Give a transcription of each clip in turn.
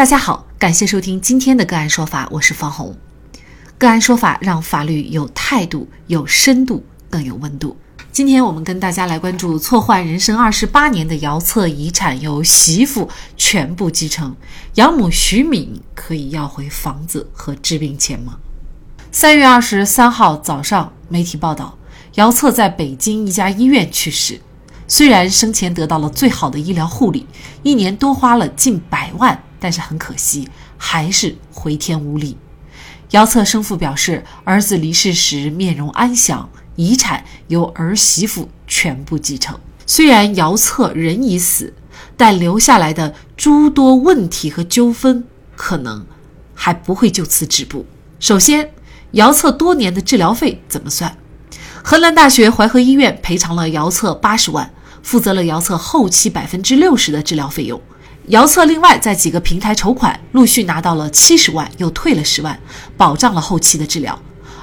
大家好，感谢收听今天的个案说法，我是方红。个案说法让法律有态度、有深度、更有温度。今天我们跟大家来关注错换人生二十八年的姚策遗产由媳妇全部继承，养母徐敏可以要回房子和治病钱吗？三月二十三号早上，媒体报道，姚策在北京一家医院去世。虽然生前得到了最好的医疗护理，一年多花了近百万，但是很可惜，还是回天无力。姚策生父表示，儿子离世时面容安详。遗产由儿媳妇全部继承。虽然姚策人已死，但留下来的诸多问题和纠纷可能还不会就此止步。首先，姚策多年的治疗费怎么算？河南大学淮河医院赔偿了姚策八十万，负责了姚策后期百分之六十的治疗费用。姚策另外在几个平台筹款，陆续拿到了七十万，又退了十万，保障了后期的治疗。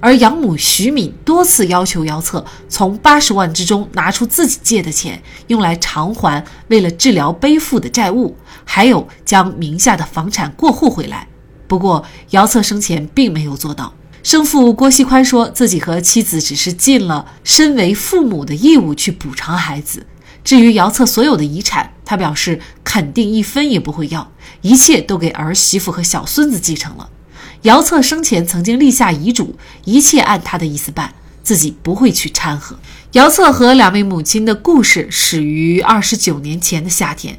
而养母徐敏多次要求姚策从八十万之中拿出自己借的钱，用来偿还为了治疗背负的债务，还有将名下的房产过户回来。不过，姚策生前并没有做到。生父郭锡宽说自己和妻子只是尽了身为父母的义务去补偿孩子。至于姚策所有的遗产，他表示肯定一分也不会要，一切都给儿媳妇和小孙子继承了。姚策生前曾经立下遗嘱，一切按他的意思办，自己不会去掺和。姚策和两位母亲的故事始于二十九年前的夏天，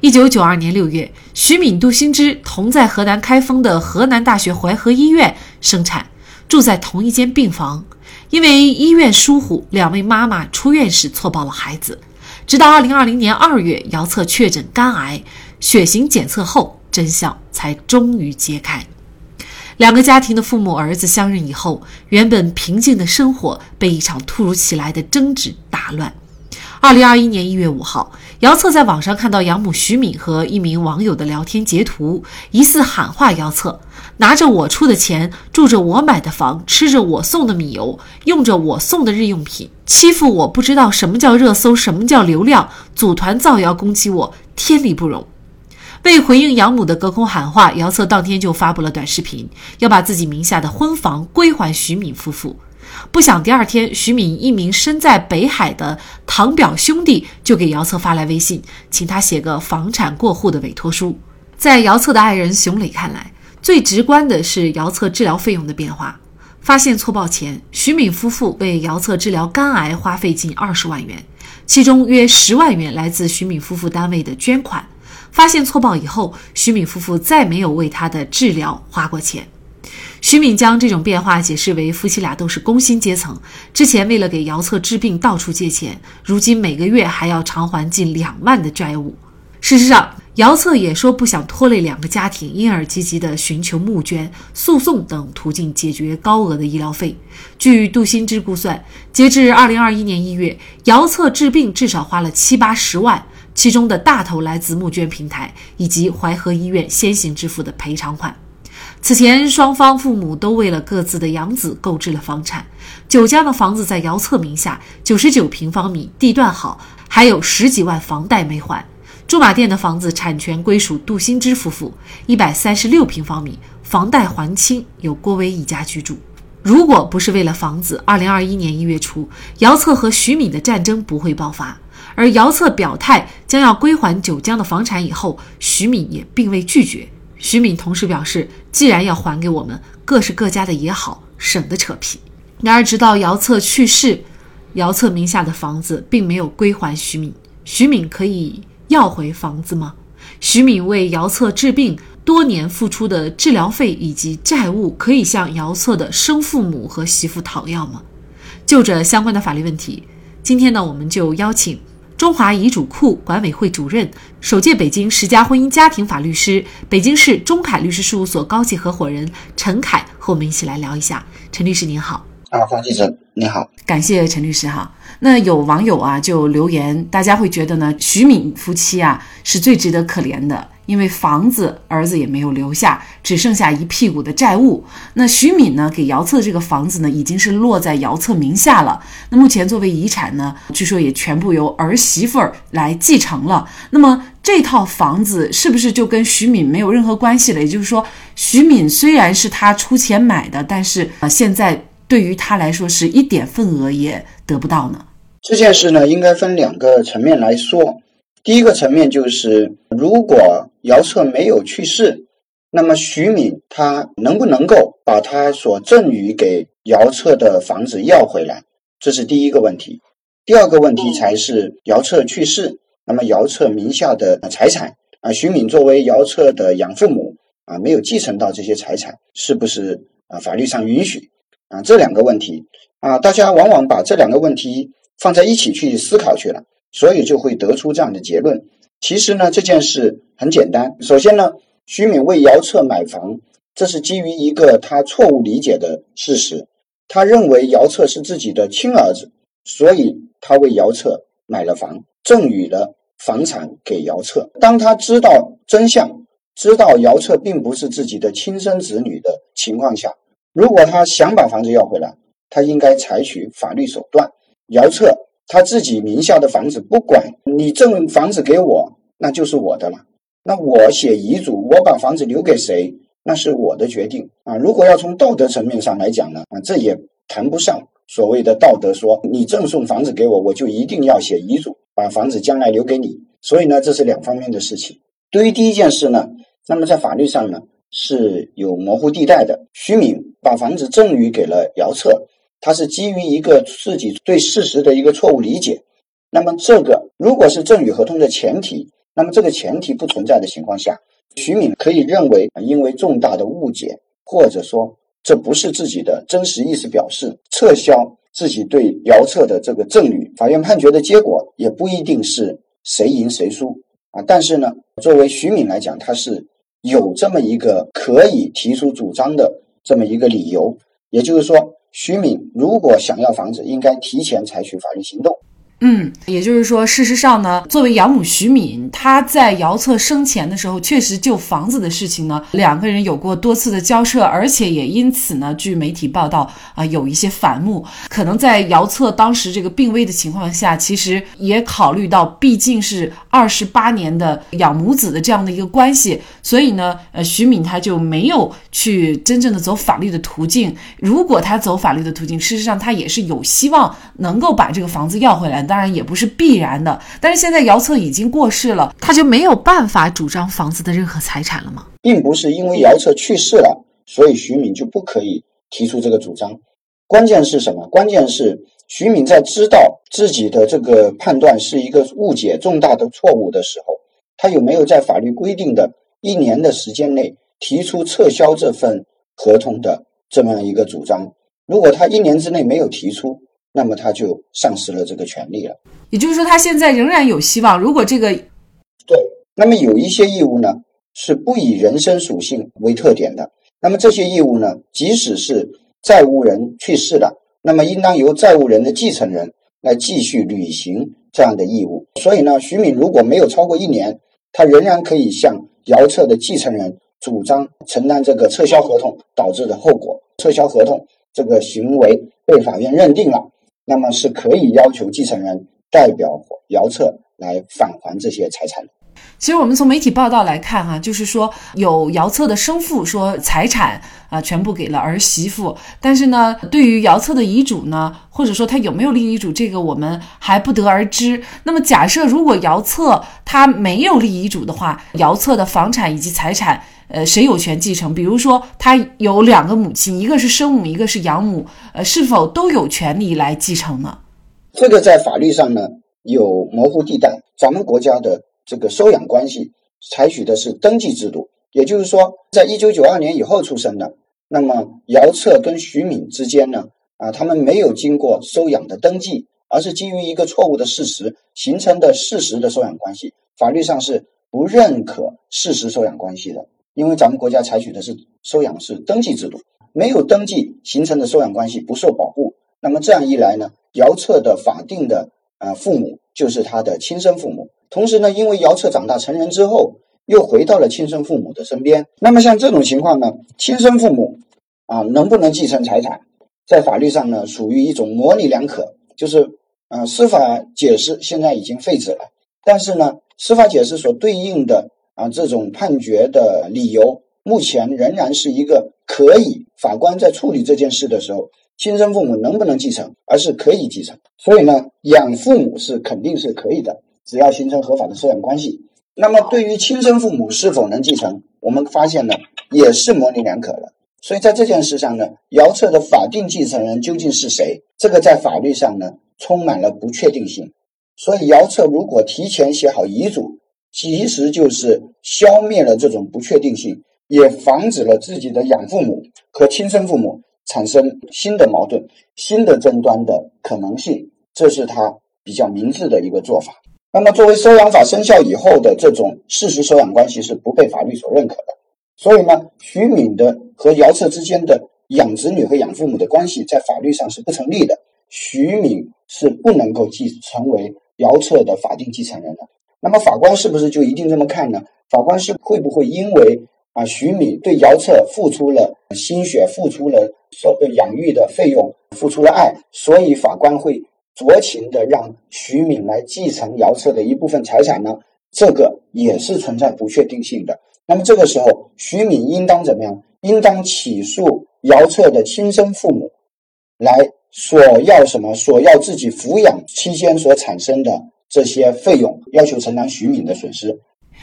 一九九二年六月，徐敏、杜新芝同在河南开封的河南大学淮河医院生产，住在同一间病房。因为医院疏忽，两位妈妈出院时错抱了孩子。直到二零二零年二月，姚策确诊肝癌，血型检测后，真相才终于揭开。两个家庭的父母儿子相认以后，原本平静的生活被一场突如其来的争执打乱。二零二一年一月五号，姚策在网上看到养母徐敏和一名网友的聊天截图，疑似喊话姚策：“拿着我出的钱，住着我买的房，吃着我送的米油，用着我送的日用品，欺负我不知道什么叫热搜，什么叫流量，组团造谣攻击我，天理不容。”为回应养母的隔空喊话，姚策当天就发布了短视频，要把自己名下的婚房归还徐敏夫妇。不想第二天，徐敏一名身在北海的堂表兄弟就给姚策发来微信，请他写个房产过户的委托书。在姚策的爱人熊磊看来，最直观的是姚策治疗费用的变化。发现错报前，徐敏夫妇为姚策治疗肝癌花费近二十万元，其中约十万元来自徐敏夫妇单位的捐款。发现错报以后，徐敏夫妇再没有为他的治疗花过钱。徐敏将这种变化解释为夫妻俩都是工薪阶层，之前为了给姚策治病到处借钱，如今每个月还要偿还近两万的债务。事实上，姚策也说不想拖累两个家庭，因而积极的寻求募捐、诉讼等途径解决高额的医疗费。据杜新之估算，截至二零二一年一月，姚策治病至少花了七八十万。其中的大头来自募捐平台以及淮河医院先行支付的赔偿款。此前，双方父母都为了各自的养子购置了房产。九江的房子在姚策名下，九十九平方米，地段好，还有十几万房贷没还。驻马店的房子产权归属杜新之夫妇，一百三十六平方米，房贷还清，由郭威一家居住。如果不是为了房子，二零二一年一月初，姚策和徐敏的战争不会爆发。而姚策表态将要归还九江的房产以后，徐敏也并未拒绝。徐敏同时表示，既然要还给我们，各是各家的也好，省得扯皮。然而，直到姚策去世，姚策名下的房子并没有归还徐敏。徐敏可以要回房子吗？徐敏为姚策治病多年付出的治疗费以及债务，可以向姚策的生父母和媳妇讨要吗？就这相关的法律问题，今天呢，我们就邀请。中华遗嘱库管委会主任、首届北京十佳婚姻家庭法律师、北京市中凯律师事务所高级合伙人陈凯和我们一起来聊一下。陈律师您好，啊，方先生，你好，感谢陈律师哈。那有网友啊就留言，大家会觉得呢，徐敏夫妻啊是最值得可怜的，因为房子儿子也没有留下，只剩下一屁股的债务。那徐敏呢给姚策这个房子呢，已经是落在姚策名下了。那目前作为遗产呢，据说也全部由儿媳妇儿来继承了。那么这套房子是不是就跟徐敏没有任何关系了？也就是说，徐敏虽然是他出钱买的，但是呃现在。对于他来说，是一点份额也得不到呢。这件事呢，应该分两个层面来说。第一个层面就是，如果姚策没有去世，那么徐敏他能不能够把他所赠予给姚策的房子要回来？这是第一个问题。第二个问题才是姚策去世，那么姚策名下的财产啊，徐敏作为姚策的养父母啊，没有继承到这些财产，是不是啊？法律上允许？啊，这两个问题啊，大家往往把这两个问题放在一起去思考去了，所以就会得出这样的结论。其实呢，这件事很简单。首先呢，徐敏为姚策买房，这是基于一个他错误理解的事实。他认为姚策是自己的亲儿子，所以他为姚策买了房，赠予了房产给姚策。当他知道真相，知道姚策并不是自己的亲生子女的情况下。如果他想把房子要回来，他应该采取法律手段。姚策他自己名下的房子，不管你赠房子给我，那就是我的了。那我写遗嘱，我把房子留给谁，那是我的决定啊。如果要从道德层面上来讲呢，啊，这也谈不上所谓的道德，说你赠送房子给我，我就一定要写遗嘱，把房子将来留给你。所以呢，这是两方面的事情。对于第一件事呢，那么在法律上呢？是有模糊地带的。徐敏把房子赠予给了姚策，他是基于一个自己对事实的一个错误理解。那么，这个如果是赠与合同的前提，那么这个前提不存在的情况下，徐敏可以认为因为重大的误解，或者说这不是自己的真实意思表示，撤销自己对姚策的这个赠与。法院判决的结果也不一定是谁赢谁输啊。但是呢，作为徐敏来讲，他是。有这么一个可以提出主张的这么一个理由，也就是说，徐敏如果想要房子，应该提前采取法律行动。嗯，也就是说，事实上呢，作为养母徐敏，她在姚策生前的时候，确实就房子的事情呢，两个人有过多次的交涉，而且也因此呢，据媒体报道啊，有一些反目。可能在姚策当时这个病危的情况下，其实也考虑到，毕竟是二十八年的养母子的这样的一个关系，所以呢，呃，徐敏她就没有去真正的走法律的途径。如果他走法律的途径，事实上他也是有希望能够把这个房子要回来。当然也不是必然的，但是现在姚策已经过世了，他就没有办法主张房子的任何财产了吗？并不是因为姚策去世了，所以徐敏就不可以提出这个主张。关键是什么？关键是徐敏在知道自己的这个判断是一个误解、重大的错误的时候，他有没有在法律规定的一年的时间内提出撤销这份合同的这么样一个主张？如果他一年之内没有提出，那么他就丧失了这个权利了。也就是说，他现在仍然有希望。如果这个对，那么有一些义务呢是不以人身属性为特点的。那么这些义务呢，即使是债务人去世了，那么应当由债务人的继承人来继续履行这样的义务。所以呢，徐敏如果没有超过一年，他仍然可以向姚策的继承人主张承担这个撤销合同导致的后果。撤销合同这个行为被法院认定了。那么是可以要求继承人代表姚策来返还这些财产的。其实我们从媒体报道来看，哈，就是说有姚策的生父说财产啊全部给了儿媳妇，但是呢，对于姚策的遗嘱呢，或者说他有没有立遗嘱，这个我们还不得而知。那么假设如果姚策他没有立遗嘱的话，姚策的房产以及财产。呃，谁有权继承？比如说，他有两个母亲，一个是生母，一个是养母，呃，是否都有权利来继承呢？这个在法律上呢有模糊地带。咱们国家的这个收养关系采取的是登记制度，也就是说，在一九九二年以后出生的，那么姚策跟徐敏之间呢，啊，他们没有经过收养的登记，而是基于一个错误的事实形成的事实的收养关系，法律上是不认可事实收养关系的。因为咱们国家采取的是收养是登记制度，没有登记形成的收养关系不受保护。那么这样一来呢，姚策的法定的呃父母就是他的亲生父母。同时呢，因为姚策长大成人之后，又回到了亲生父母的身边。那么像这种情况呢，亲生父母啊能不能继承财产，在法律上呢属于一种模棱两可，就是呃司法解释现在已经废止了，但是呢司法解释所对应的啊这种判决的理由，目前仍然是一个可以。法官在处理这件事的时候，亲生父母能不能继承，而是可以继承。所以呢，养父母是肯定是可以的。只要形成合法的收养关系，那么对于亲生父母是否能继承，我们发现呢也是模棱两可的。所以在这件事上呢，姚策的法定继承人究竟是谁？这个在法律上呢充满了不确定性。所以姚策如果提前写好遗嘱，其实就是消灭了这种不确定性，也防止了自己的养父母和亲生父母产生新的矛盾、新的争端的可能性。这是他比较明智的一个做法。那么，作为收养法生效以后的这种事实收养关系是不被法律所认可的。所以呢，徐敏的和姚策之间的养子女和养父母的关系在法律上是不成立的。徐敏是不能够继成为姚策的法定继承人的。那么，法官是不是就一定这么看呢？法官是会不会因为啊徐敏对姚策付出了心血、付出了收养育的费用、付出了爱，所以法官会？酌情的让徐敏来继承姚策的一部分财产呢？这个也是存在不确定性的。那么这个时候，徐敏应当怎么样？应当起诉姚策的亲生父母，来索要什么？索要自己抚养期间所产生的这些费用，要求承担徐敏的损失。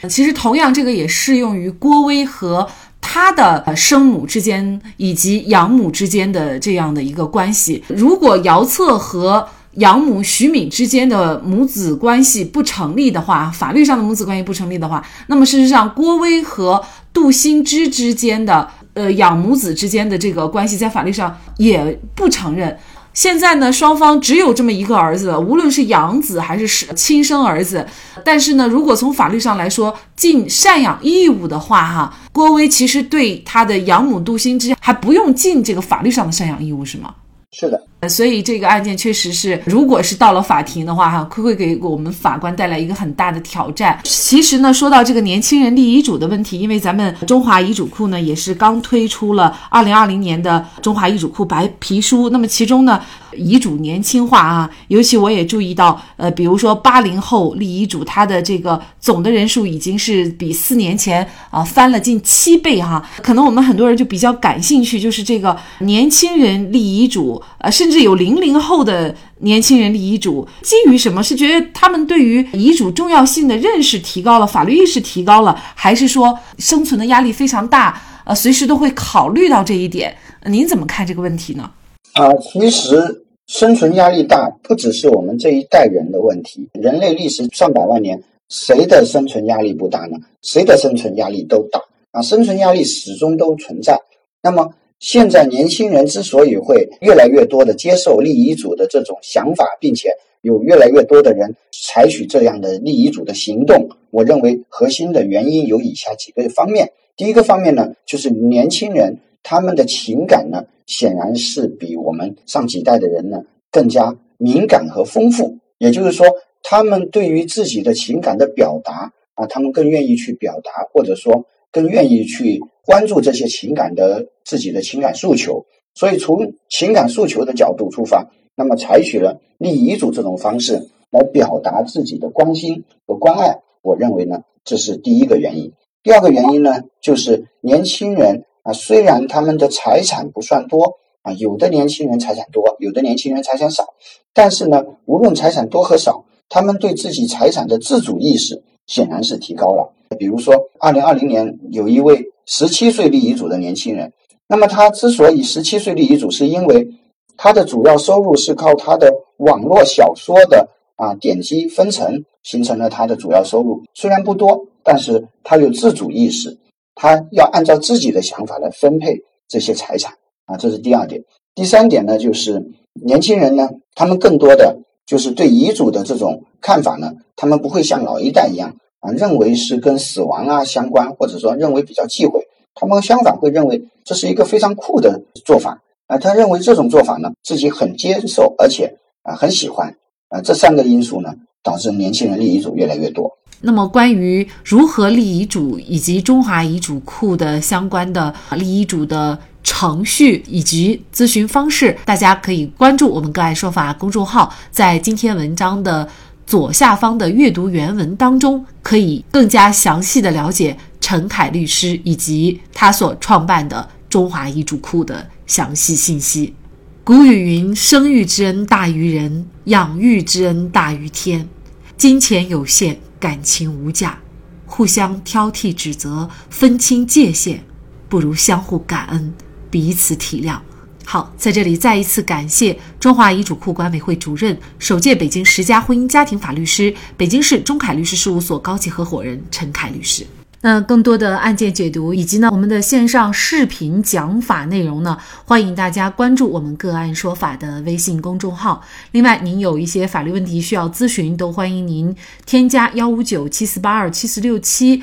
其实，同样这个也适用于郭威和他的生母之间以及养母之间的这样的一个关系。如果姚策和养母徐敏之间的母子关系不成立的话，法律上的母子关系不成立的话，那么事实上郭威和杜新之之间的呃养母子之间的这个关系在法律上也不承认。现在呢，双方只有这么一个儿子，无论是养子还是是亲生儿子，但是呢，如果从法律上来说尽赡养义务的话，哈，郭威其实对他的养母杜新之还不用尽这个法律上的赡养义务，是吗？是的。所以这个案件确实是，如果是到了法庭的话，哈，会会给我们法官带来一个很大的挑战。其实呢，说到这个年轻人立遗嘱的问题，因为咱们中华遗嘱库呢也是刚推出了二零二零年的中华遗嘱库白皮书，那么其中呢。遗嘱年轻化啊，尤其我也注意到，呃，比如说八零后立遗嘱，他的这个总的人数已经是比四年前啊翻了近七倍哈。可能我们很多人就比较感兴趣，就是这个年轻人立遗嘱，呃，甚至是有零零后的年轻人立遗嘱，基于什么？是觉得他们对于遗嘱重要性的认识提高了，法律意识提高了，还是说生存的压力非常大，呃，随时都会考虑到这一点？您怎么看这个问题呢？啊，其实。生存压力大，不只是我们这一代人的问题。人类历史上百万年，谁的生存压力不大呢？谁的生存压力都大啊！生存压力始终都存在。那么，现在年轻人之所以会越来越多的接受立遗嘱的这种想法，并且有越来越多的人采取这样的立遗嘱的行动，我认为核心的原因有以下几个方面。第一个方面呢，就是年轻人。他们的情感呢，显然是比我们上几代的人呢更加敏感和丰富。也就是说，他们对于自己的情感的表达啊，他们更愿意去表达，或者说更愿意去关注这些情感的自己的情感诉求。所以，从情感诉求的角度出发，那么采取了立遗嘱这种方式来表达自己的关心和关爱。我认为呢，这是第一个原因。第二个原因呢，就是年轻人。啊，虽然他们的财产不算多啊，有的年轻人财产多，有的年轻人财产少，但是呢，无论财产多和少，他们对自己财产的自主意识显然是提高了。比如说，二零二零年有一位十七岁立遗嘱的年轻人，那么他之所以十七岁立遗嘱，是因为他的主要收入是靠他的网络小说的啊点击分成形成了他的主要收入，虽然不多，但是他有自主意识。他要按照自己的想法来分配这些财产啊，这是第二点。第三点呢，就是年轻人呢，他们更多的就是对遗嘱的这种看法呢，他们不会像老一代一样啊，认为是跟死亡啊相关，或者说认为比较忌讳。他们相反会认为这是一个非常酷的做法啊，他认为这种做法呢，自己很接受，而且啊很喜欢啊，这三个因素呢，导致年轻人立遗嘱越来越多。那么，关于如何立遗嘱以及中华遗嘱库的相关的立遗嘱的程序以及咨询方式，大家可以关注我们“个案说法”公众号，在今天文章的左下方的阅读原文当中，可以更加详细的了解陈凯律师以及他所创办的中华遗嘱库的详细信息。古语云：“生育之恩大于人，养育之恩大于天。”金钱有限。感情无价，互相挑剔指责，分清界限，不如相互感恩，彼此体谅。好，在这里再一次感谢中华遗嘱库管委会主任、首届北京十佳婚姻家庭法律师、北京市中凯律师事务所高级合伙人陈凯律师。那更多的案件解读以及呢我们的线上视频讲法内容呢，欢迎大家关注我们个案说法的微信公众号。另外，您有一些法律问题需要咨询，都欢迎您添加幺五九七四八二七四六七